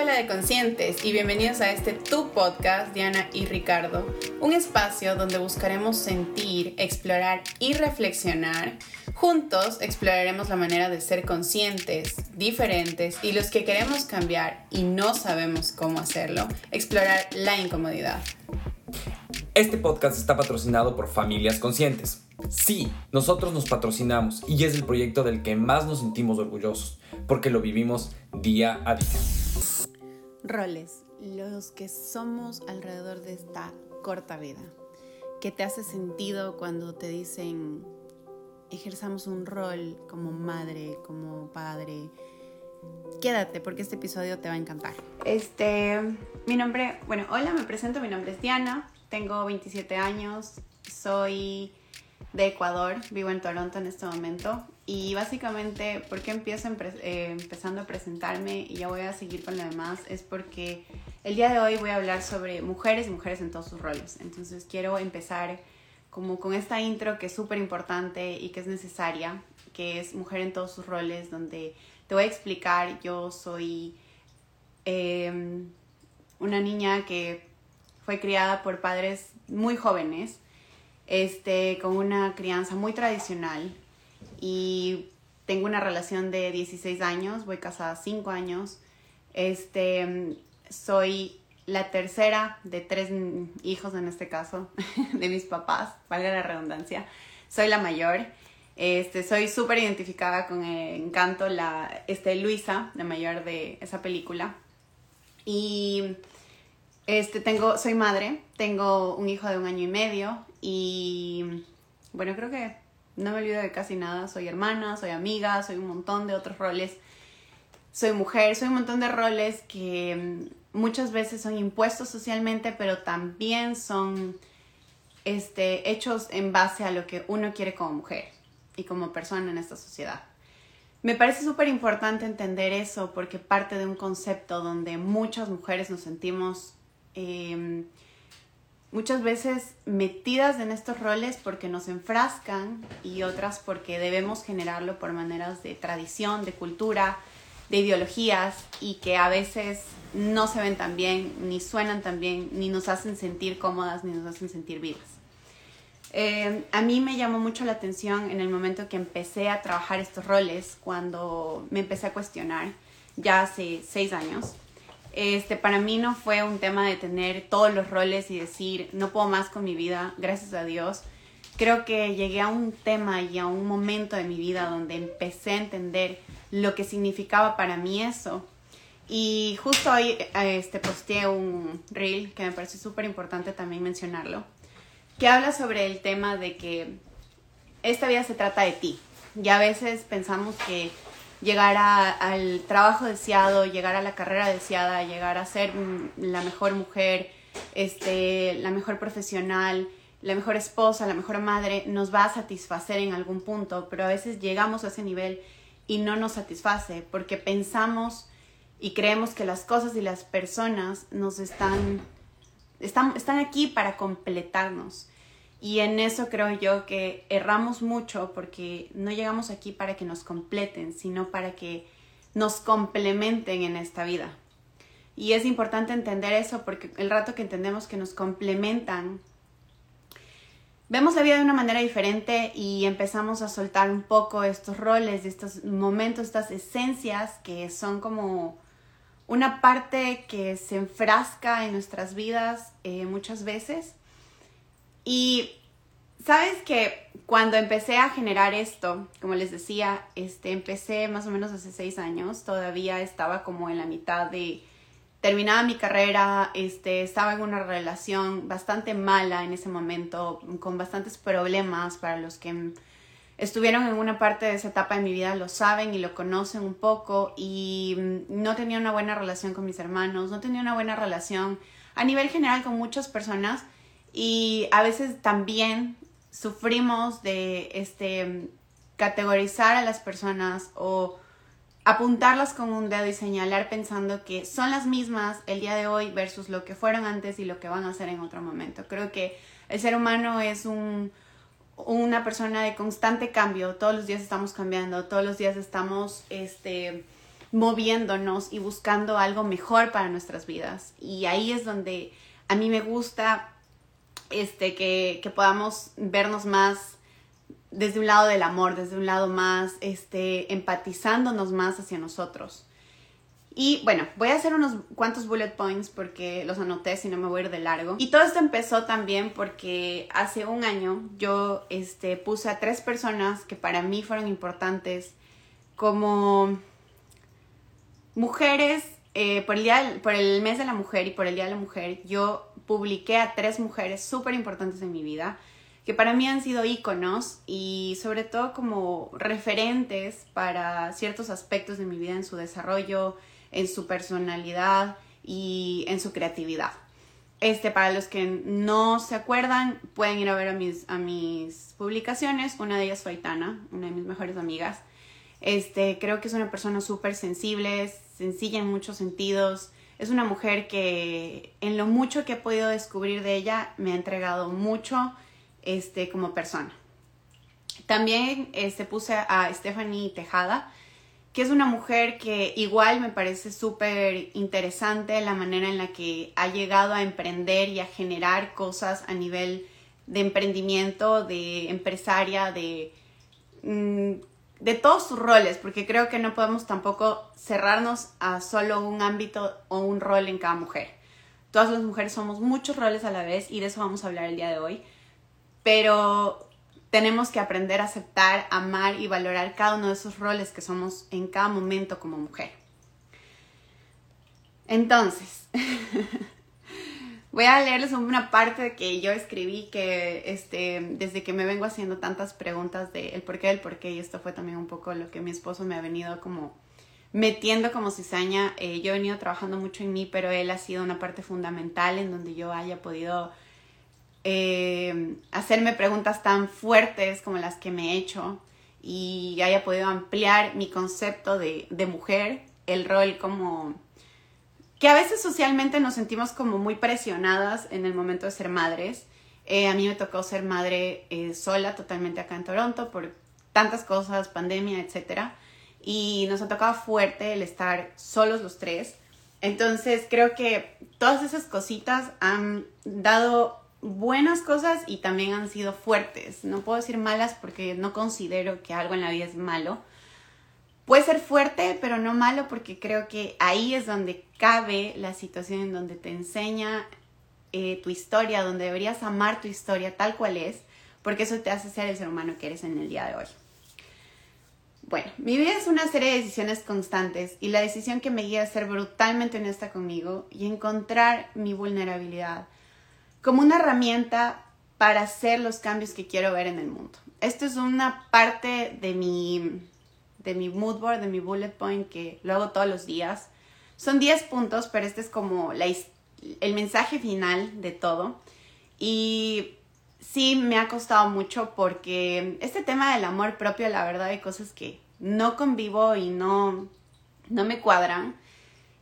Hola, de conscientes y bienvenidos a este Tu Podcast, Diana y Ricardo, un espacio donde buscaremos sentir, explorar y reflexionar. Juntos exploraremos la manera de ser conscientes, diferentes y los que queremos cambiar y no sabemos cómo hacerlo, explorar la incomodidad. Este podcast está patrocinado por Familias Conscientes. Sí, nosotros nos patrocinamos y es el proyecto del que más nos sentimos orgullosos, porque lo vivimos día a día. Roles, los que somos alrededor de esta corta vida. ¿Qué te hace sentido cuando te dicen ejerzamos un rol como madre, como padre? Quédate porque este episodio te va a encantar. Este, mi nombre, bueno, hola, me presento, mi nombre es Diana, tengo 27 años, soy de Ecuador, vivo en Toronto en este momento y básicamente, ¿por qué empiezo eh, empezando a presentarme y ya voy a seguir con lo demás? Es porque el día de hoy voy a hablar sobre mujeres y mujeres en todos sus roles. Entonces quiero empezar como con esta intro que es súper importante y que es necesaria, que es mujer en todos sus roles, donde te voy a explicar, yo soy em, una niña que fue criada por padres muy jóvenes, este, con una crianza muy tradicional y tengo una relación de 16 años, voy casada 5 años. Este, soy la tercera de tres hijos en este caso, de mis papás, valga la redundancia. Soy la mayor. Este, soy súper identificada con el Encanto, la este, Luisa, la mayor de esa película. Y este, tengo, soy madre, tengo un hijo de un año y medio y bueno, creo que no me olvido de casi nada. Soy hermana, soy amiga, soy un montón de otros roles. Soy mujer, soy un montón de roles que mm, muchas veces son impuestos socialmente, pero también son este, hechos en base a lo que uno quiere como mujer y como persona en esta sociedad. Me parece súper importante entender eso porque parte de un concepto donde muchas mujeres nos sentimos em, muchas veces metidas en estos roles porque nos enfrascan y otras porque debemos generarlo por maneras de tradición, de cultura, de ideologías y que a veces no se ven tan bien, ni suenan tan bien, ni nos hacen sentir cómodas, ni nos hacen sentir vivas. Eh, a mí me llamó mucho la atención en el momento que empecé a trabajar estos roles, cuando me empecé a cuestionar, ya hace seis años, este, para mí no fue un tema de tener todos los roles y decir, no puedo más con mi vida, gracias a Dios. Creo que llegué a un tema y a un momento de mi vida donde empecé a entender lo que significaba para mí eso. Y justo hoy este, posteé un reel que me parece súper importante también mencionarlo, que habla sobre el tema de que esta vida se trata de ti. Y a veces pensamos que llegar al trabajo deseado, llegar a la carrera deseada, llegar a ser la mejor mujer, este, la mejor profesional, la mejor esposa, la mejor madre, nos va a satisfacer en algún punto, pero a veces llegamos a ese nivel y no nos satisface porque pensamos y creemos que las cosas y las personas nos están, están, están aquí para completarnos. Y en eso creo yo que erramos mucho porque no llegamos aquí para que nos completen, sino para que nos complementen en esta vida. Y es importante entender eso porque el rato que entendemos que nos complementan, vemos la vida de una manera diferente y empezamos a soltar un poco estos roles, estos momentos, estas esencias que son como una parte que se enfrasca en nuestras vidas eh, muchas veces y sabes que cuando empecé a generar esto, como les decía, este, empecé más o menos hace seis años, todavía estaba como en la mitad de terminaba mi carrera, este, estaba en una relación bastante mala en ese momento, con bastantes problemas para los que estuvieron en una parte de esa etapa de mi vida lo saben y lo conocen un poco y no tenía una buena relación con mis hermanos, no tenía una buena relación a nivel general con muchas personas y a veces también sufrimos de este categorizar a las personas o apuntarlas con un dedo y señalar pensando que son las mismas el día de hoy versus lo que fueron antes y lo que van a hacer en otro momento. Creo que el ser humano es un, una persona de constante cambio, todos los días estamos cambiando, todos los días estamos este, moviéndonos y buscando algo mejor para nuestras vidas. Y ahí es donde a mí me gusta este, que, que podamos vernos más desde un lado del amor, desde un lado más, este, empatizándonos más hacia nosotros. Y bueno, voy a hacer unos cuantos bullet points porque los anoté, si no me voy a ir de largo. Y todo esto empezó también porque hace un año yo este, puse a tres personas que para mí fueron importantes como mujeres, eh, por, el día, por el mes de la mujer y por el Día de la Mujer, yo publiqué a tres mujeres súper importantes en mi vida que para mí han sido íconos y sobre todo como referentes para ciertos aspectos de mi vida en su desarrollo, en su personalidad y en su creatividad. Este, para los que no se acuerdan, pueden ir a ver a mis, a mis publicaciones. Una de ellas fue Aitana, una de mis mejores amigas. Este, creo que es una persona súper sensible, sencilla en muchos sentidos. Es una mujer que en lo mucho que he podido descubrir de ella me ha entregado mucho este, como persona. También este, puse a Stephanie Tejada, que es una mujer que igual me parece súper interesante la manera en la que ha llegado a emprender y a generar cosas a nivel de emprendimiento, de empresaria, de, mm, de todos sus roles, porque creo que no podemos tampoco cerrarnos a solo un ámbito o un rol en cada mujer. Todas las mujeres somos muchos roles a la vez y de eso vamos a hablar el día de hoy. Pero tenemos que aprender a aceptar, amar y valorar cada uno de esos roles que somos en cada momento como mujer. Entonces, voy a leerles una parte que yo escribí que este, desde que me vengo haciendo tantas preguntas de el porqué del porqué y esto fue también un poco lo que mi esposo me ha venido como metiendo como cizaña. Eh, yo he venido trabajando mucho en mí, pero él ha sido una parte fundamental en donde yo haya podido eh, hacerme preguntas tan fuertes como las que me he hecho y haya podido ampliar mi concepto de, mujer, el rol como que a veces socialmente nos sentimos como muy presionadas en el momento de ser madres. Eh, a mí me tocó ser madre eh, sola totalmente acá en Toronto por tantas cosas, pandemia, etc. Y nos ha tocado fuerte el estar solos los tres. Entonces creo que todas esas cositas han dado buenas cosas y también han sido fuertes. No puedo decir malas porque no considero que algo en la vida es malo. Puede ser fuerte, pero no malo porque creo que ahí es donde cabe la situación en donde te enseña eh, tu historia, donde deberías amar tu historia tal cual es, porque eso te hace ser el ser humano que eres en el día de hoy. Bueno, mi vida es una serie de decisiones constantes y la decisión que me guía es ser brutalmente honesta conmigo y encontrar mi vulnerabilidad como una herramienta para hacer los cambios que quiero ver en el mundo. Esto es una parte de mi, de mi mood board, de mi bullet point que lo hago todos los días. Son 10 puntos, pero este es como la, el mensaje final de todo. Y sí me ha costado mucho porque este tema del amor propio, la verdad, hay cosas que no convivo y no, no me cuadran.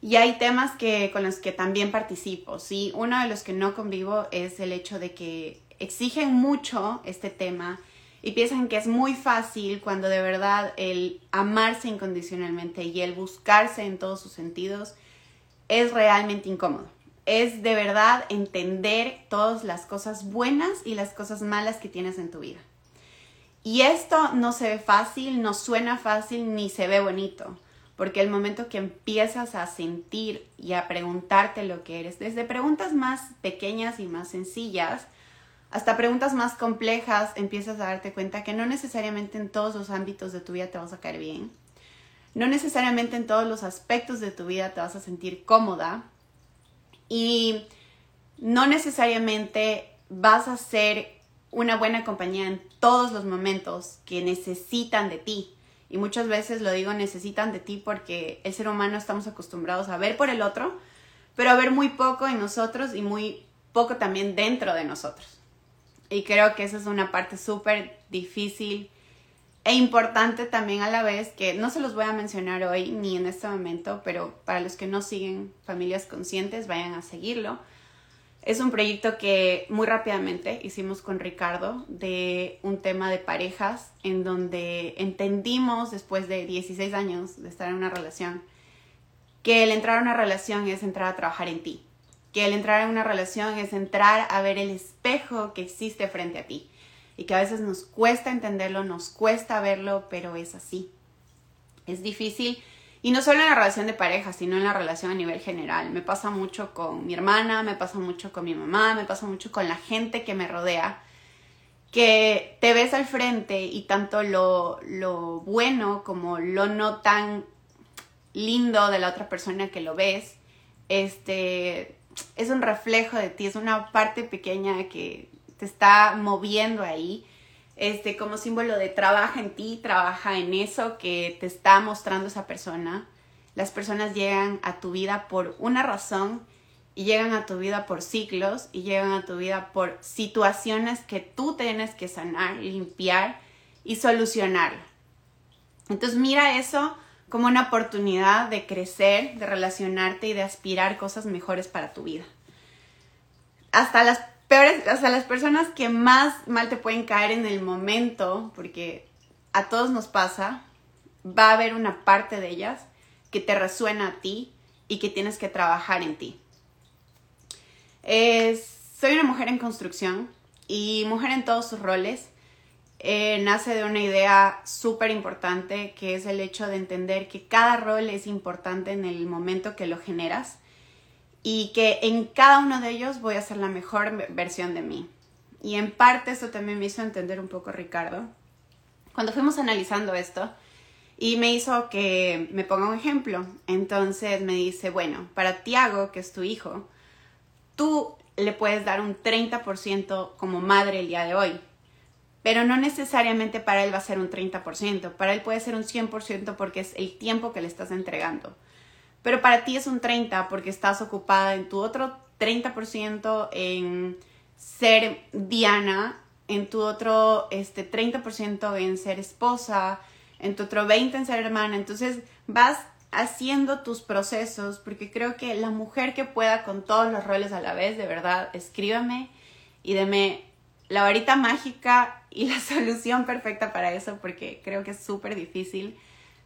Y hay temas que, con los que también participo, ¿sí? Uno de los que no convivo es el hecho de que exigen mucho este tema y piensan que es muy fácil cuando de verdad el amarse incondicionalmente y el buscarse en todos sus sentidos es realmente incómodo. Es de verdad entender todas las cosas buenas y las cosas malas que tienes en tu vida. Y esto no se ve fácil, no suena fácil ni se ve bonito porque el momento que empiezas a sentir y a preguntarte lo que eres, desde preguntas más pequeñas y más sencillas, hasta preguntas más complejas, empiezas a darte cuenta que no necesariamente en todos los ámbitos de tu vida te vas a caer bien, no necesariamente en todos los aspectos de tu vida te vas a sentir cómoda. Y no necesariamente vas a ser una buena compañía en todos los momentos que necesitan de ti. Y muchas veces lo digo, necesitan de ti porque el ser humano estamos acostumbrados a ver por el otro, pero a ver muy poco en nosotros y muy poco también dentro de nosotros. Y creo que esa es una parte súper difícil e importante también a la vez, que no se los voy a mencionar hoy ni en este momento, pero para los que no siguen Familias Conscientes, vayan a seguirlo. Es un proyecto que muy rápidamente hicimos con Ricardo de un tema de parejas en donde entendimos después de 16 años de estar en una relación que el entrar a una relación es entrar a trabajar en ti, que el entrar en una relación es entrar a ver el espejo que existe frente a ti y que a veces nos cuesta entenderlo, nos cuesta verlo, pero es así. Es difícil y no solo en la relación de pareja, sino en la relación a nivel general. Me pasa mucho con mi hermana, me pasa mucho con mi mamá, me pasa mucho con la gente que me rodea, que te ves al frente y tanto lo, lo bueno como lo no tan lindo de la otra persona que lo ves, este, es un reflejo de ti, es una parte pequeña que te está moviendo ahí, este, como símbolo de trabaja en ti, trabaja en eso que te está mostrando esa persona. Las personas llegan a tu vida por una razón y llegan a tu vida por ciclos y llegan a tu vida por situaciones que tú tienes que sanar, limpiar y solucionar. Entonces mira eso como una oportunidad de crecer, de relacionarte y de aspirar cosas mejores para tu vida. Hasta las peores, sea, las personas que más mal te pueden caer en el momento, porque a todos nos pasa, va a haber una parte de ellas que te resuena a ti y que tienes que trabajar en ti. soy una mujer en construcción y mujer en todos sus roles. Eh, nace de una idea súper importante que es el hecho de entender que cada rol es importante en el momento que lo generas y que en cada uno de ellos voy a ser la mejor versión de mí. Y en parte eso también me hizo entender un poco Ricardo. Cuando fuimos analizando esto, y me hizo que me ponga un ejemplo. Entonces me dice, bueno, para Tiago, que es tu hijo, tú le puedes dar un 30% como madre el día de hoy. Pero no necesariamente para él va a ser un 30%, para él puede ser un 100% porque es el tiempo que le estás entregando pero para ti es un 30 porque estás ocupada en tu otro 30% en ser Diana, en tu otro este, 30% en ser esposa, en tu otro 20% en ser hermana. Entonces vas haciendo tus procesos porque creo que la mujer que pueda con todos los roles a la vez, de verdad, escríbame y deme la varita mágica y la solución perfecta para eso porque creo que es súper difícil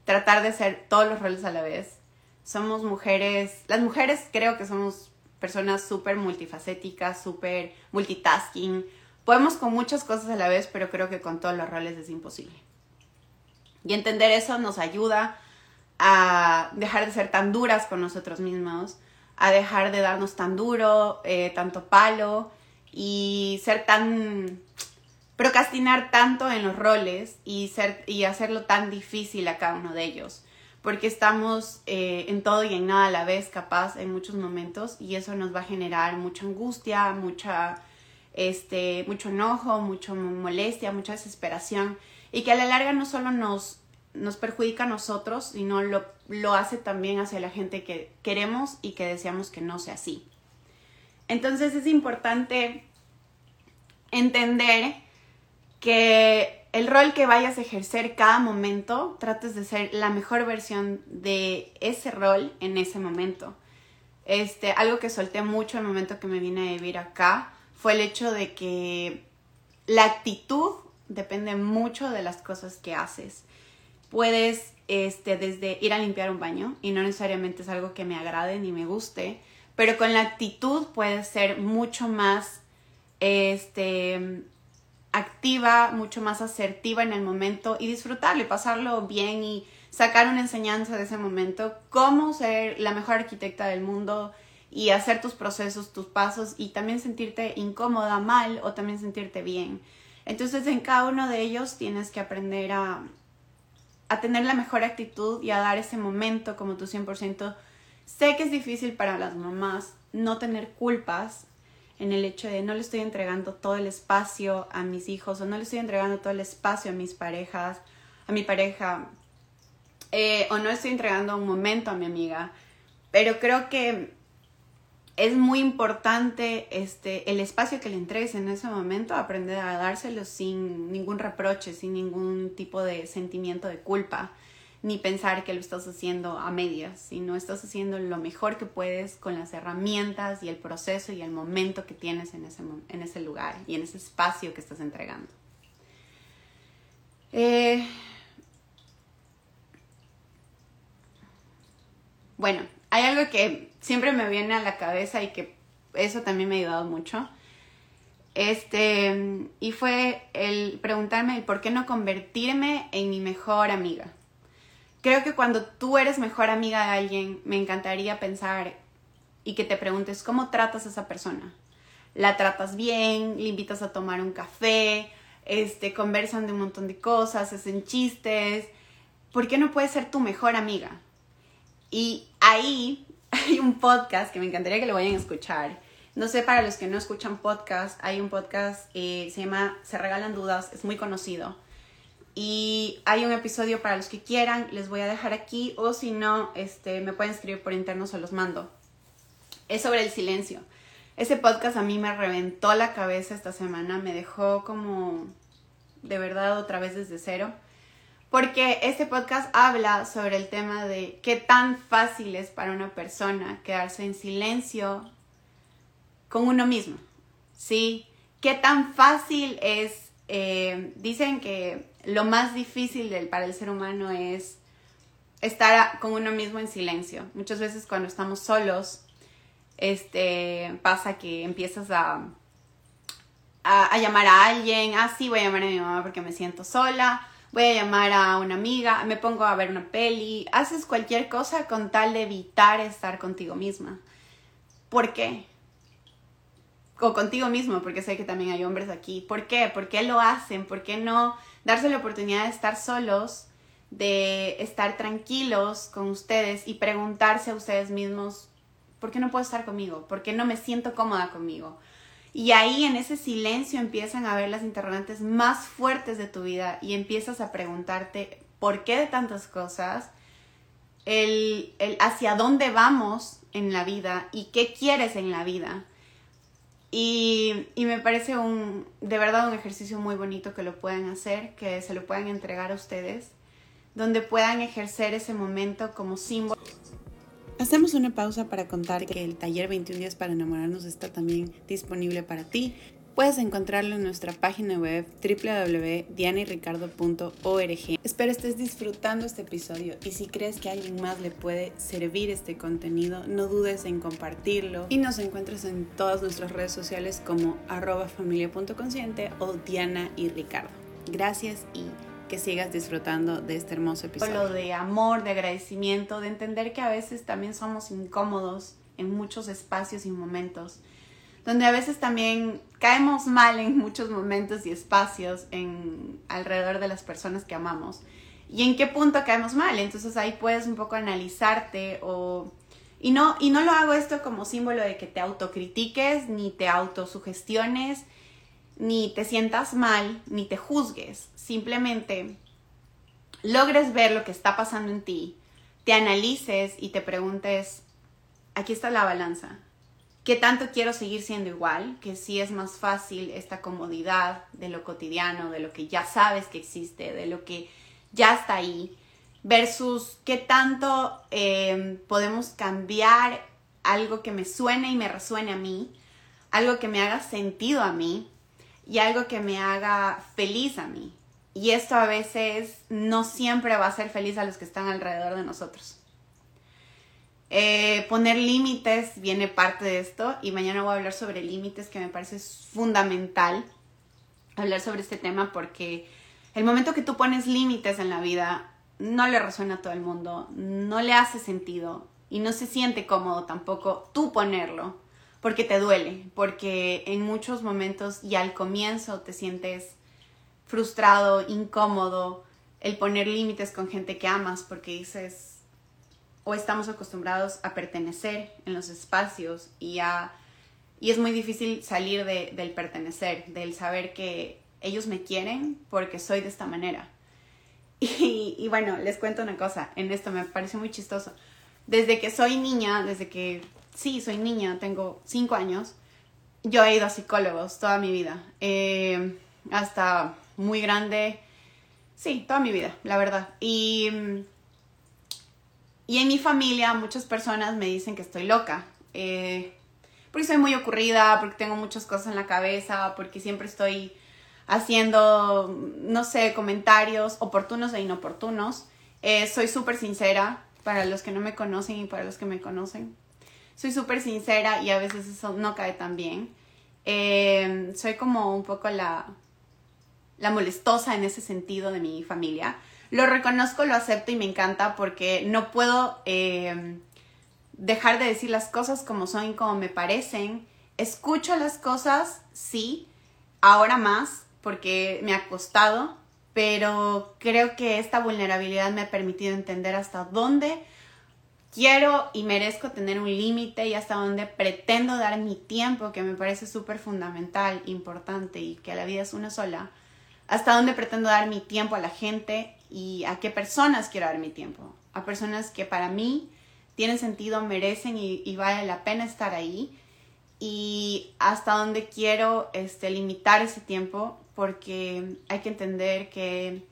tratar de hacer todos los roles a la vez somos mujeres, las mujeres creo que somos personas súper multifacéticas, súper multitasking. Podemos con muchas cosas a la vez, pero creo que con todos los roles es imposible. Y entender eso nos ayuda a dejar de ser tan duras con nosotros mismos, a dejar de darnos tan duro, eh, tanto palo y ser tan procrastinar tanto en los roles y ser y hacerlo tan difícil a cada uno de ellos porque estamos eh, en todo y en nada a la vez capaz en muchos momentos y eso nos va a generar mucha angustia, mucha, este, mucho enojo, mucha molestia, mucha desesperación y que a la larga no solo nos, nos perjudica a nosotros, sino lo, lo hace también hacia la gente que queremos y que deseamos que no sea así. Entonces es importante entender que el rol que vayas a ejercer cada momento, trates de ser la mejor versión de ese rol en ese momento. Este, algo que solté mucho el momento que me vine a vivir acá fue el hecho de que la actitud depende mucho de las cosas que haces. Puedes este, desde ir a limpiar un baño y no necesariamente es algo que me agrade ni me guste, pero con la actitud puedes ser mucho más este, activa, mucho más asertiva en el momento y disfrutarlo y pasarlo bien y sacar una enseñanza de ese momento, cómo ser la mejor arquitecta del mundo y hacer tus procesos, tus pasos y también sentirte incómoda, mal o también sentirte bien. Entonces en cada uno de ellos tienes que aprender a, a tener la mejor actitud y a dar ese momento como tu 100%. Sé que es difícil para las mamás no tener culpas en el hecho de no le estoy entregando todo el espacio a mis hijos o no le estoy entregando todo el espacio a mis parejas, a mi pareja, eh, o no estoy entregando un momento a mi amiga. Pero creo que es muy importante este, el espacio que le entregues en ese momento, aprender a dárselo sin ningún reproche, sin ningún tipo de sentimiento de culpa ni pensar que lo estás haciendo a medias, sino estás haciendo lo mejor que puedes con las herramientas y el proceso y el momento que tienes en ese, en ese lugar y en ese espacio que estás entregando. Eh, bueno, hay algo que siempre me viene a la cabeza y que eso también me ha ayudado mucho. Este, y fue el preguntarme el por qué no convertirme en mi mejor amiga. Creo que cuando tú eres mejor amiga de alguien, me encantaría pensar y que te preguntes cómo tratas a esa persona. ¿La tratas bien? ¿Le invitas a tomar un café? Este, conversan de un montón de cosas, hacen chistes. ¿Por qué no puede ser tu mejor amiga? Y ahí hay un podcast que me encantaría que lo vayan a escuchar. No sé, para los que no escuchan podcast, hay un podcast, eh, se llama Se Regalan Dudas, es muy conocido y hay un episodio para los que quieran, les voy a dejar aquí o si no, este, me pueden escribir por interno, se los mando. Es sobre el silencio. Ese podcast a mí me reventó la cabeza esta semana, me dejó como de verdad otra vez desde cero. Porque este podcast habla sobre el tema de qué tan fácil es para una persona quedarse en silencio con uno mismo. ¿Sí? ¿Qué tan fácil es? Eh, dicen que lo más difícil para el ser humano es estar con uno mismo en silencio. Muchas veces cuando estamos solos, este, pasa que empiezas a, a, llamar a alguien, ah, sí, voy a llamar a mi mamá porque me siento sola, voy a llamar a una amiga, me pongo a ver una peli, haces cualquier cosa con tal de evitar estar contigo misma. ¿Por qué? O contigo mismo, porque sé que también hay hombres aquí. ¿Por qué? ¿Por qué lo hacen? ¿Por qué no darse la oportunidad de estar solos, de estar tranquilos con ustedes y preguntarse a ustedes mismos, ¿por qué no puedo estar conmigo? ¿Por qué no me siento cómoda conmigo? Y ahí en ese silencio empiezan a ver las interrogantes más fuertes de tu vida y empiezas a preguntarte por qué de tantas cosas, el, el hacia dónde vamos en la vida y qué quieres en la vida. Y, me parece un, de verdad un ejercicio muy bonito que lo puedan hacer, que se lo puedan entregar a ustedes, donde puedan ejercer ese momento como símbolo. Hacemos una pausa para contar que el taller 21 días para enamorarnos está también disponible para ti. Puedes encontrarlo en nuestra página web www.dianayricardo.org. Espero estés disfrutando este episodio y si crees que a alguien más le puede servir este contenido, no dudes en compartirlo y nos encuentras en todas nuestras redes sociales como arroba familia.consciente o Diana y Ricardo. Gracias y que sigas disfrutando de este hermoso episodio. de amor, de agradecimiento, de entender que a veces también somos incómodos en muchos espacios y momentos donde a veces también caemos mal en muchos momentos y espacios alrededor de las personas que amamos. ¿Y en qué punto caemos mal? Entonces ahí puedes un poco analizarte o... Y no, y no lo hago esto como símbolo de que te autocritiques, ni te autosugestiones, ni te sientas mal, ni te juzgues. Simplemente logres ver lo que está pasando en ti, te analices y te preguntes, aquí está la balanza, ¿Qué tanto quiero seguir siendo igual? Que sí es más fácil esta comodidad de lo cotidiano, de lo que ya sabes que existe, de lo que ya está ahí, versus qué tanto eh, podemos cambiar algo que me suene y me resuene a mí, algo que me haga sentido a mí y algo que me haga feliz a mí. Y esto a veces no siempre va a ser feliz a los que están alrededor de nosotros. Eh, poner límites viene parte de esto y mañana voy a hablar sobre límites que me parece fundamental hablar sobre este tema porque el momento que tú pones límites en la vida no le resuena a todo el mundo, no le hace sentido y no se siente cómodo tampoco tú ponerlo porque te duele, porque en muchos momentos y al comienzo te sientes frustrado, incómodo, el poner límites con gente que amas porque dices, o estamos acostumbrados a pertenecer en los espacios y a y es muy difícil salir de, del pertenecer, del saber que ellos me quieren porque soy de esta manera. Y, y, bueno, les cuento una cosa, en esto me parece muy chistoso. Desde que soy niña, desde que sí, soy niña, tengo cinco años, yo he ido a psicólogos toda mi vida, eh, hasta muy grande, sí, toda mi vida, la verdad. Y y en mi familia muchas personas me dicen que estoy loca. Eh, porque soy muy ocurrida, porque tengo muchas cosas en la cabeza, porque siempre estoy haciendo, no sé, comentarios oportunos e inoportunos. Eh, soy súper sincera. para los que no me conocen y para los que me conocen. Soy súper sincera y a veces eso no cae tan bien. Eh, soy como un poco la, la molestosa en ese sentido de mi familia. Lo reconozco, lo acepto y me encanta porque no puedo eh, dejar de decir las cosas como son y como me parecen. Escucho las cosas, sí, ahora más porque me ha costado, pero creo que esta vulnerabilidad me ha permitido entender hasta dónde quiero y merezco tener un límite y hasta dónde pretendo dar mi tiempo, que me parece súper fundamental, importante y que la vida es una sola, hasta dónde pretendo dar mi tiempo a la gente y a qué personas quiero dar mi tiempo, a personas que para mí tienen sentido, merecen y, vale la pena estar ahí. Y hasta dónde quiero este, limitar ese tiempo porque hay que entender que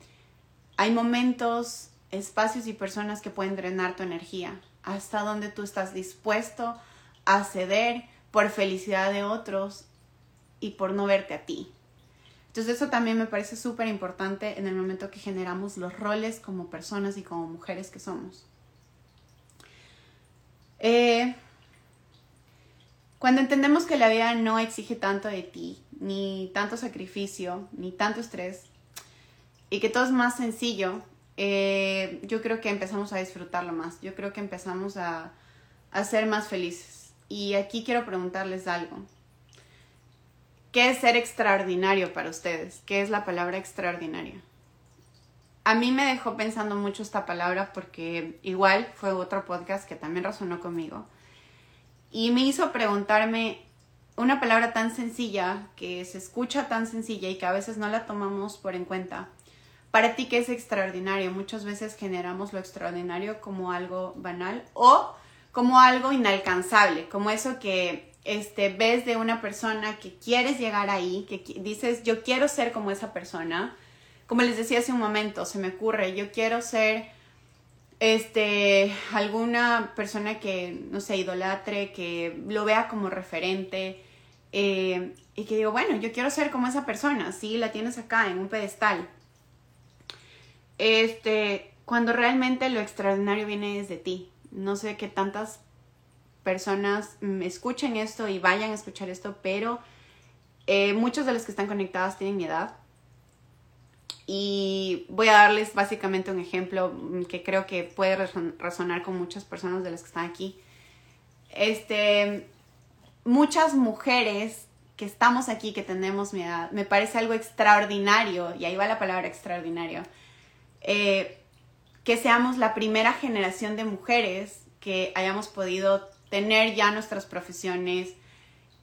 hay momentos, espacios y personas que pueden drenar tu energía, hasta donde tú estás dispuesto a ceder por felicidad de otros y por no verte a ti. Entonces eso también me parece súper importante en el momento que generamos los roles como personas y como mujeres que somos. Eh, cuando entendemos que la vida no exige tanto de ti, ni tanto sacrificio, ni tanto estrés, y que todo es más sencillo, eh, yo creo que empezamos a disfrutarlo más, yo creo que empezamos a, a ser más felices. Y aquí quiero preguntarles algo. ¿Qué es ser extraordinario para ustedes? ¿Qué es la palabra extraordinaria? A mí me dejó pensando mucho esta palabra porque igual fue otro podcast que también resonó conmigo y me hizo preguntarme una palabra tan sencilla, que se escucha tan sencilla y que a veces no la tomamos por en cuenta. Para ti, ¿qué es extraordinario? Muchas veces generamos lo extraordinario como algo banal o como algo inalcanzable, como eso que este, ves de una persona que quieres llegar ahí, que dices, yo quiero ser como esa persona. Como les decía hace un momento, se me ocurre, yo quiero ser este, alguna persona que, no sé, idolatre, que lo vea como referente eh, y que digo, bueno, yo quiero ser como esa persona, sí, la tienes acá en un pedestal. Este, cuando realmente lo extraordinario viene desde ti. No sé qué tantas personas escuchen esto y vayan a escuchar esto, pero eh, muchos de los que están conectados tienen mi edad y voy a darles básicamente un ejemplo mm, que creo que puede resonar con muchas personas de las que están aquí. Este, muchas mujeres que estamos aquí, que tenemos mi edad, me parece algo extraordinario, y ahí va la palabra extraordinario, eh, que seamos la primera generación de mujeres que hayamos podido tener ya nuestras profesiones,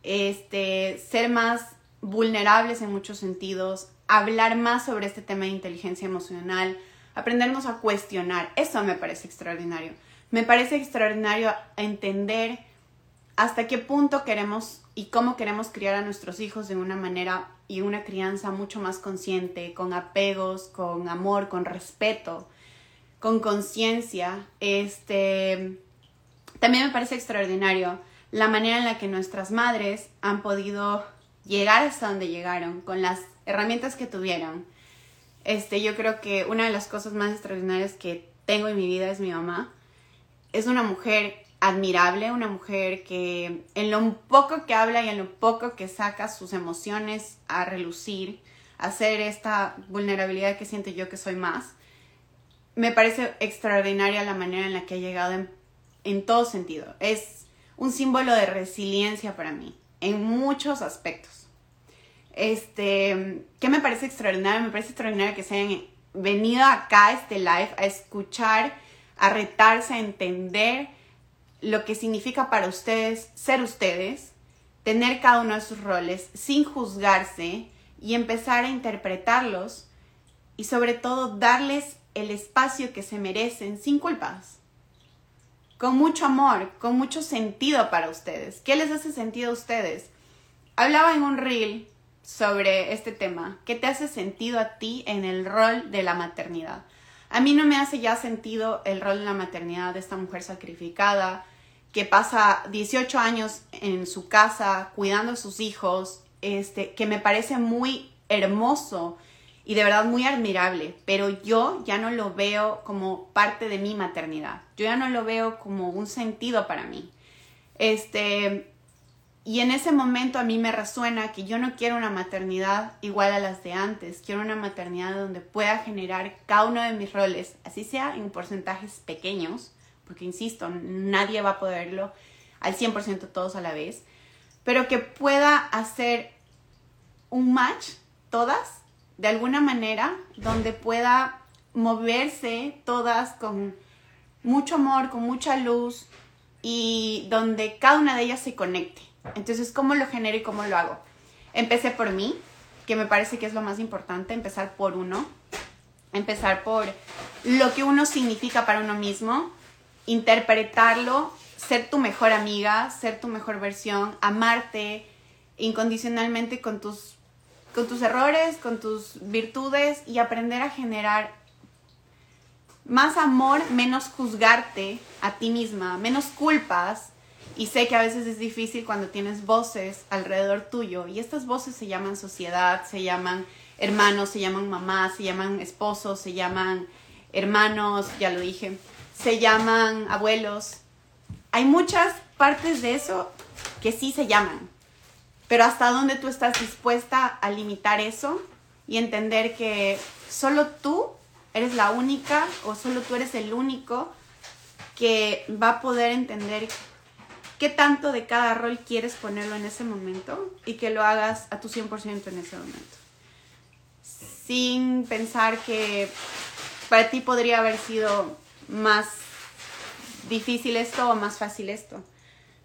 este, ser más vulnerables en muchos sentidos, hablar más sobre este tema de inteligencia emocional, aprendernos a cuestionar. Eso me parece extraordinario. Me parece extraordinario entender hasta qué punto queremos y cómo queremos criar a nuestros hijos de una manera y una crianza mucho más consciente, con apegos, con amor, con respeto, con conciencia. Este también me parece extraordinario la manera en la que nuestras madres han podido llegar hasta donde llegaron con las herramientas que tuvieron. Este, yo creo que una de las cosas más extraordinarias que tengo en mi vida es mi mamá. Es una mujer admirable, una mujer que en lo poco que habla y en lo poco que saca sus emociones a relucir, hacer esta vulnerabilidad que siento yo que soy más, me parece extraordinaria la manera en la que ha llegado en todo sentido. Es un símbolo de resiliencia para mí, en muchos aspectos. Este, ¿qué me parece extraordinario? Me parece extraordinario que se hayan venido acá a este live a escuchar, a retarse, a entender lo que significa para ustedes ser ustedes, tener cada uno de sus roles sin juzgarse y empezar a interpretarlos y sobre todo darles el espacio que se merecen sin culpas, con mucho amor, con mucho sentido para ustedes. ¿Qué les hace sentido a ustedes? Hablaba en un reel sobre este tema. ¿Qué te hace sentido a ti en el rol de la maternidad? A mí no me hace ya sentido el rol de la maternidad de esta mujer sacrificada que pasa 18 años en su casa cuidando a sus hijos, este, que me parece muy hermoso y de verdad muy admirable, pero yo ya no lo veo como parte de mi maternidad. Yo ya no lo veo como un sentido para mí. Este, y en ese momento a mí me resuena que yo no quiero una maternidad igual a las de antes, quiero una maternidad donde pueda generar cada uno de mis roles, así sea en porcentajes pequeños, porque insisto, nadie va a poderlo al 100% todos a la vez, pero que pueda hacer un match todas de alguna manera donde pueda moverse todas con mucho amor, con mucha luz y donde cada una de ellas se conecte. Entonces, ¿cómo lo genero y cómo lo hago? Empecé por mí, que me parece que es lo más importante, empezar por uno, empezar por lo que uno significa para uno mismo, interpretarlo, ser tu mejor amiga, ser tu mejor versión, amarte incondicionalmente con tus con tus errores, con tus virtudes y aprender a generar más amor, menos juzgarte a ti misma, menos culpas. Y sé que a veces es difícil cuando tienes voces alrededor tuyo y estas voces se llaman sociedad, se llaman hermanos, se llaman mamás, se llaman esposos, se llaman hermanos, ya lo dije, se llaman abuelos. Hay muchas partes de eso que sí se llaman, pero hasta dónde tú estás dispuesta a limitar eso y entender que solo tú eres la única o solo tú eres el único que va a poder entender qué tanto de cada rol quieres ponerlo en ese momento y que lo hagas a tu 100% en ese momento. Sin pensar que para ti podría haber sido más difícil esto o más fácil esto.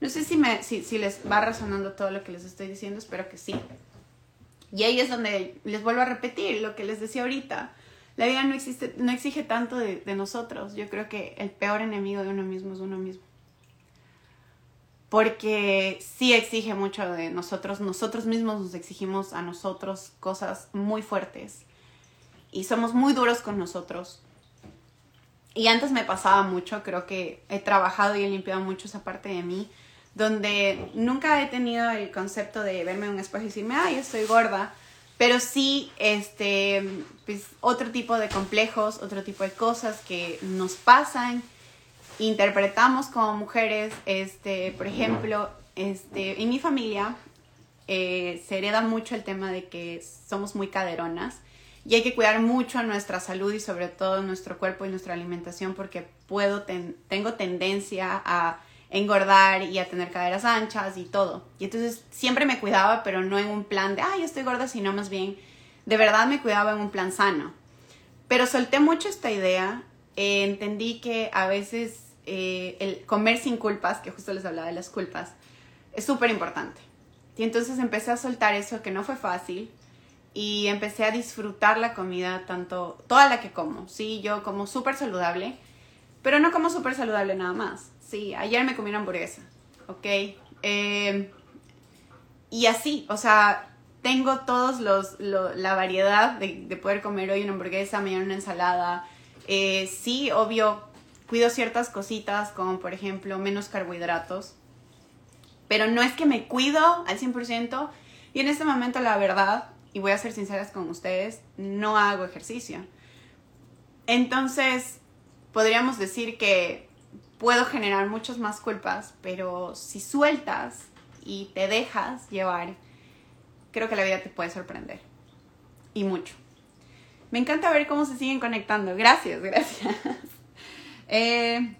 No sé si, me, si, les va resonando todo lo que les estoy diciendo, espero que sí. Y ahí es donde les vuelvo a repetir lo que les decía ahorita. La vida no, existe, no exige tanto de, de nosotros. Yo creo que el peor enemigo de uno mismo es uno mismo. Porque sí exige mucho de nosotros. Nosotros mismos nos exigimos a nosotros cosas muy fuertes. Y somos muy duros con nosotros. Y antes me pasaba mucho, creo que he trabajado y he limpiado mucho esa parte de mí donde nunca he tenido el concepto de verme en un espejo y decirme, ay, estoy gorda, pero sí, este, pues, otro tipo de complejos, otro tipo de cosas que nos pasan, interpretamos como mujeres, este, por ejemplo, este, en mi familia eh, se hereda mucho el tema de que somos muy caderonas y hay que cuidar mucho nuestra salud y sobre todo nuestro cuerpo y nuestra alimentación porque puedo tengo tendencia a engordar y a tener caderas anchas y todo. Y entonces siempre me cuidaba, pero no en un plan de, ay, estoy gorda, sino más bien, de verdad me cuidaba en un plan sano. Pero solté mucho esta idea, eh, entendí que a veces eh, el comer sin culpas, que justo les hablaba de las culpas, es súper importante. Y entonces empecé a soltar eso, que no fue fácil, y empecé a disfrutar la comida, tanto, toda la que como, sí, yo como súper saludable, pero no como súper saludable nada más Sí, ayer me comí una hamburguesa, ¿ok? Eh, y así, o sea, tengo todos los, la variedad de, poder comer hoy una hamburguesa, mañana una ensalada. Eh, sí, obvio, cuido ciertas cositas, como por ejemplo menos carbohidratos. Pero no es que me cuido al 100%. Y en este momento, la verdad, y voy a ser sinceras con ustedes, no hago ejercicio. Entonces, podríamos decir que puedo generar muchas más culpas, pero si sueltas y te dejas llevar, creo que la vida te puede sorprender. Y mucho. Me encanta ver cómo se siguen conectando. Gracias, gracias. Eh,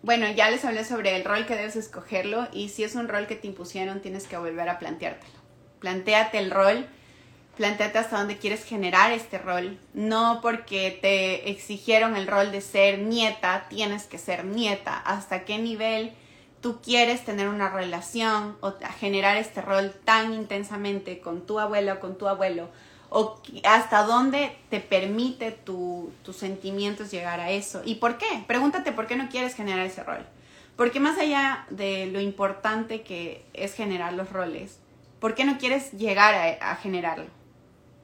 bueno, ya les hablé sobre el rol que debes escogerlo y si es un rol que te impusieron, tienes que volver a planteártelo. Plantéate el rol planteate hasta dónde quieres generar este rol. No porque te exigieron el rol de ser nieta, tienes que ser nieta. Hasta qué nivel tú quieres tener una relación o generar este rol tan intensamente con tu abuela o con tu abuelo. O hasta dónde te permite tus sentimientos llegar a eso. ¿Y por qué? Pregúntate por qué no quieres generar ese rol. Porque más allá de lo importante que es generar los roles, ¿por qué no quieres llegar a generarlo?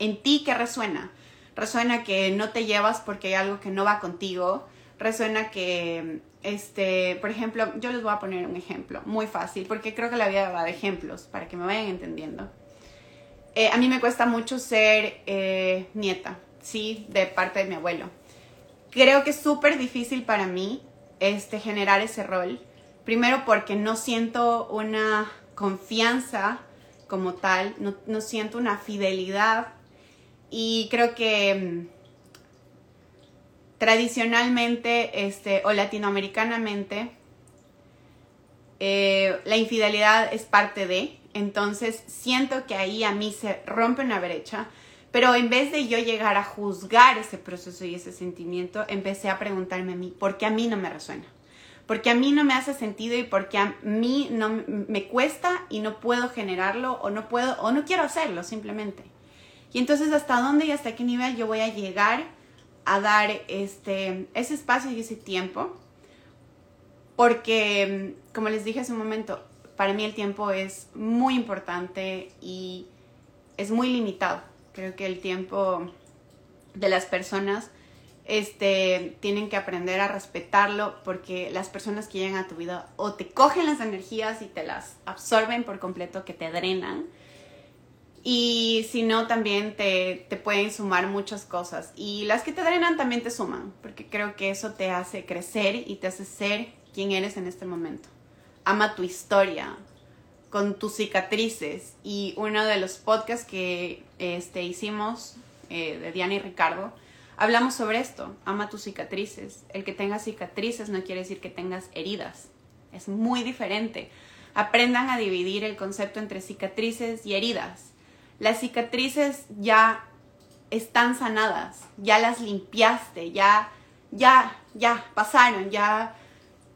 En ti que resuena. Resuena que no te llevas porque hay algo que no va contigo. Resuena que, este, por ejemplo, yo les voy a poner un ejemplo muy fácil porque creo que la vida va de ejemplos para que me vayan entendiendo. Eh, a mí me cuesta mucho ser eh, nieta, sí, de parte de mi abuelo. Creo que es súper difícil para mí este, generar ese rol. Primero porque no siento una confianza como tal, no, no siento una fidelidad y creo que mm, tradicionalmente este, o latinoamericanamente eh, la infidelidad es parte de, entonces siento que ahí a mí se rompe una brecha, pero en vez de yo llegar a juzgar ese proceso y ese sentimiento, empecé a preguntarme a mí, ¿por qué a mí no me resuena? Porque a mí no me hace sentido y porque a mí no me cuesta y no puedo generarlo o no puedo o no quiero hacerlo simplemente. Y entonces hasta dónde y hasta qué nivel yo voy a llegar a dar este, ese espacio y ese tiempo. Porque, como les dije hace un momento, para mí el tiempo es muy importante y es muy limitado. Creo que el tiempo de las personas este, tienen que aprender a respetarlo porque las personas que llegan a tu vida o te cogen las energías y te las absorben por completo, que te drenan, y si no, también te, te, pueden sumar muchas cosas. Y las que te drenan también te suman, porque creo que eso te hace crecer y te hace ser quien eres en este momento. Ama tu historia, con tus cicatrices. Y uno de los podcasts que este, hicimos eh, de Diana y Ricardo, hablamos sobre esto. Ama tus cicatrices. El que tengas cicatrices no quiere decir que tengas heridas. Es muy diferente. Aprendan a dividir el concepto entre cicatrices y heridas las cicatrices ya están sanadas, ya las limpiaste, ya, ya, ya pasaron, ya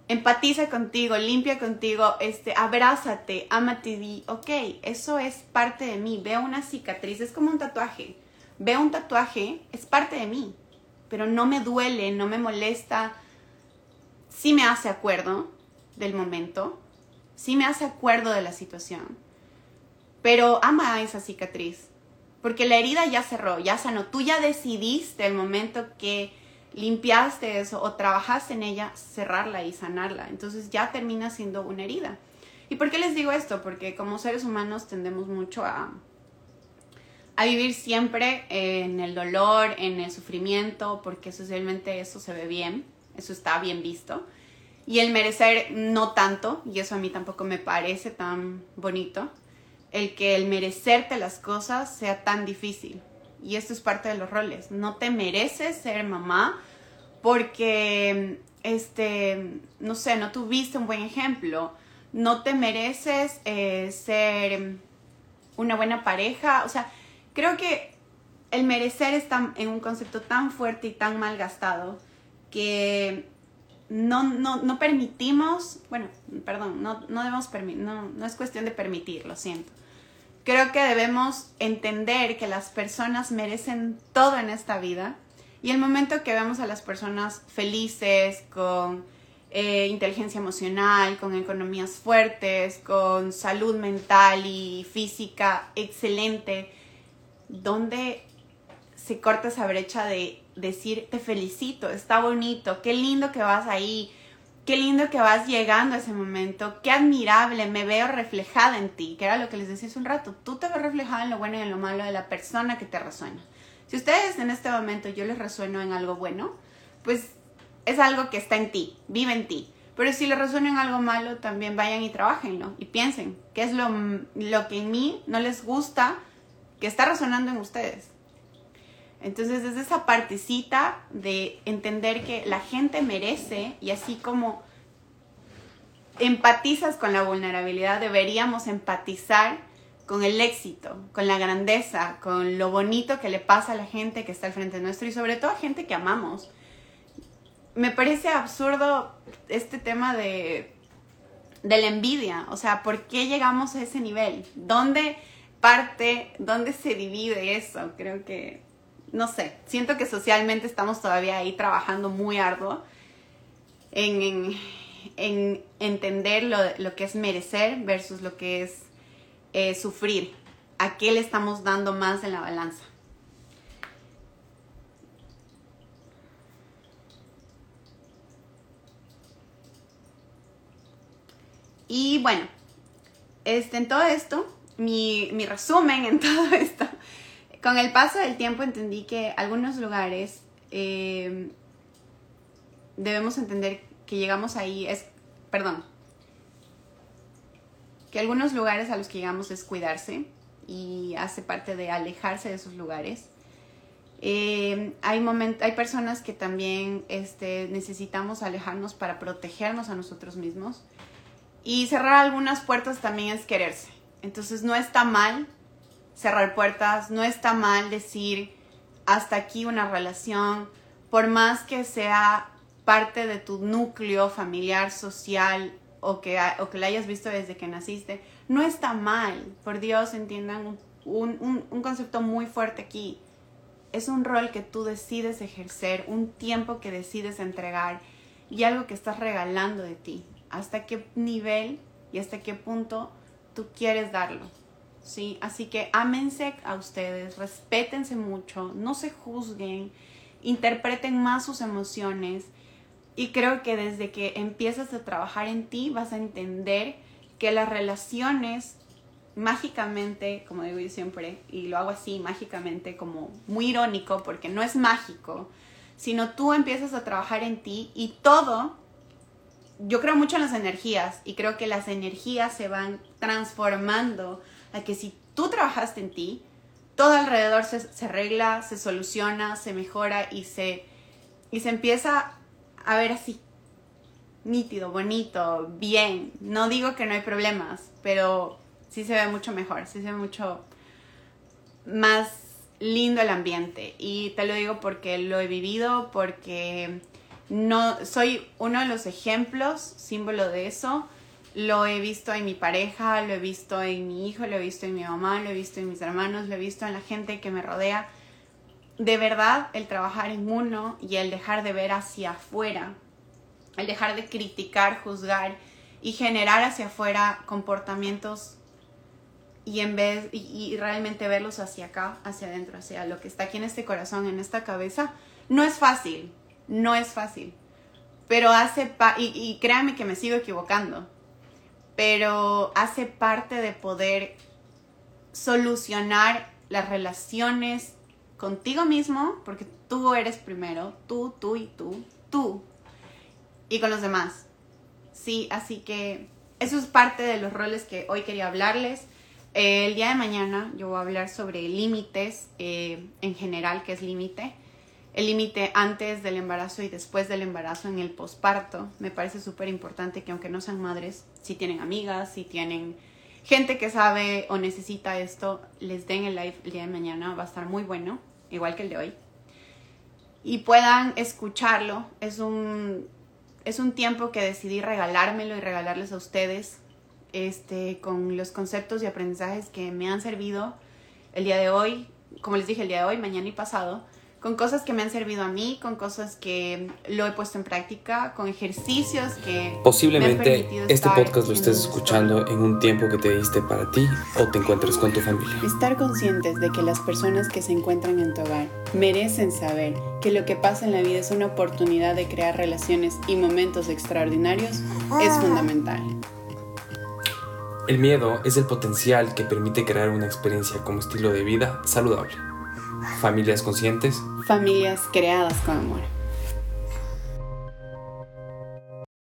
empatiza contigo, limpia contigo, este, abrázate, ámate y di, ok, eso es parte de mí, veo una cicatriz, es como un tatuaje, veo un tatuaje, es parte de mí, pero no me duele, no me molesta, sí me hace acuerdo del momento, sí me hace acuerdo de la situación, pero ama esa cicatriz, porque la herida ya cerró, ya sanó. Tú ya decidiste el momento que limpiaste eso o trabajaste en ella, cerrarla y sanarla. Entonces ya termina siendo una herida. ¿Y por qué les digo esto? Porque como seres humanos tendemos mucho a, a vivir siempre en el dolor, en el sufrimiento, porque socialmente eso se ve bien, eso está bien visto. Y el merecer no tanto, y eso a mí tampoco me parece tan bonito el que el merecerte las cosas sea tan difícil. Y esto es parte de los roles. No te mereces ser mamá porque, este, no sé, no tuviste un buen ejemplo. No te mereces eh, ser una buena pareja. O sea, creo que el merecer está en un concepto tan fuerte y tan mal gastado que no, no, no permitimos, bueno, perdón, no, no debemos no, no es cuestión de permitir, lo siento Creo que debemos entender que las personas merecen todo en esta vida. Y el momento que vemos a las personas felices, con eh, inteligencia emocional, con economías fuertes, con salud mental y física excelente, ¿dónde se corta esa brecha de decir te felicito, está bonito, qué lindo que vas ahí, qué lindo que vas llegando a ese momento, qué admirable, me veo reflejada en ti, que era lo que les decía un rato, tú te ves reflejada en lo bueno y en lo malo de la persona que te resuena. Si ustedes en este momento yo les resueno en algo bueno, pues es algo que está en ti, vive en ti. Pero si les resuena en algo malo, también vayan y trabajenlo y piensen qué es lo, lo que en mí no les gusta que está resonando en ustedes. Entonces es esa partecita de entender que la gente merece y así como empatizas con la vulnerabilidad, deberíamos empatizar con el éxito, con la grandeza, con lo bonito que le pasa a la gente que está al frente nuestro y sobre todo a gente que amamos. Me parece absurdo este tema de, de la envidia, o sea, ¿por qué llegamos a ese nivel? ¿Dónde parte, dónde se divide eso? Creo que no sé, siento que socialmente estamos todavía ahí trabajando muy arduo en, entender lo, que es merecer versus lo que es eh, sufrir. ¿A qué le estamos dando más en la balanza? Y bueno, este, en todo esto, mi, mi resumen en todo esto, con el paso del tiempo entendí que algunos lugares eh, debemos entender que llegamos ahí, es, perdón, que algunos lugares a los que llegamos es cuidarse y hace parte de alejarse de esos lugares. Eh, hay, hay personas que también este, necesitamos alejarnos para protegernos a nosotros mismos. Y cerrar algunas puertas también es quererse. Entonces no está mal cerrar puertas, no está mal decir hasta aquí una relación, por más que sea parte de tu núcleo familiar, social o que, o que la hayas visto desde que naciste, no está mal. Por Dios, entiendan un, un concepto muy fuerte aquí. Es un rol que tú decides ejercer, un tiempo que decides entregar y algo que estás regalando de ti. Hasta qué nivel y hasta qué punto tú quieres darlo. ¿Sí? Así que ámense a ustedes, respétense mucho, no se juzguen, interpreten más sus emociones y creo que desde que empiezas a trabajar en ti vas a entender que las relaciones mágicamente, como digo yo siempre, y lo hago así mágicamente como muy irónico porque no es mágico, sino tú empiezas a trabajar en ti y todo, yo creo mucho en las energías y creo que las energías se van transformando a que si tú trabajaste en ti, todo alrededor se, se arregla, se soluciona, se mejora y se, y se empieza a ver así, nítido, bonito, bien. No digo que no hay problemas, pero sí se ve mucho mejor, sí se ve mucho más lindo el ambiente. Y te lo digo porque lo he vivido, porque no soy uno de los ejemplos, símbolo de eso. Lo he visto en mi pareja, lo he visto en mi hijo, lo he visto en mi mamá, lo he visto en mis hermanos, lo he visto en la gente que me rodea. De verdad, el trabajar en uno y el dejar de ver hacia afuera, el dejar de criticar, juzgar y generar hacia afuera comportamientos y en vez y, realmente verlos hacia acá, hacia adentro, hacia lo que está aquí en este corazón, en esta cabeza, no es fácil, no es fácil. Pero hace y, y créanme que me sigo equivocando pero hace parte de poder solucionar las relaciones contigo mismo, porque tú eres primero, tú, tú y tú, tú, y con los demás. Sí, así que eso es parte de los roles que hoy quería hablarles. el día de mañana yo voy a hablar sobre límites eh, en general, que es límite el límite antes del embarazo y después del embarazo en el posparto. Me parece súper importante que aunque no sean madres, si tienen amigas, si tienen gente que sabe o necesita esto, les den el live el día de mañana. Va a estar muy bueno, igual que el de hoy. Y puedan escucharlo. Es un, es un tiempo que decidí regalármelo y regalarles a ustedes este, con los conceptos y aprendizajes que me han servido el día de hoy, como les dije, el día de hoy, mañana y pasado con cosas que me han servido a mí, con cosas que lo he puesto en práctica, con ejercicios que... Posiblemente este podcast lo estés escuchando en un tiempo que te diste para ti o te encuentres con tu familia. Estar conscientes de que las personas que se encuentran en tu hogar merecen saber que lo que pasa en la vida es una oportunidad de crear relaciones y momentos extraordinarios es fundamental. El miedo es el potencial que permite crear una experiencia como estilo de vida saludable. Familias conscientes Familias creadas con amor.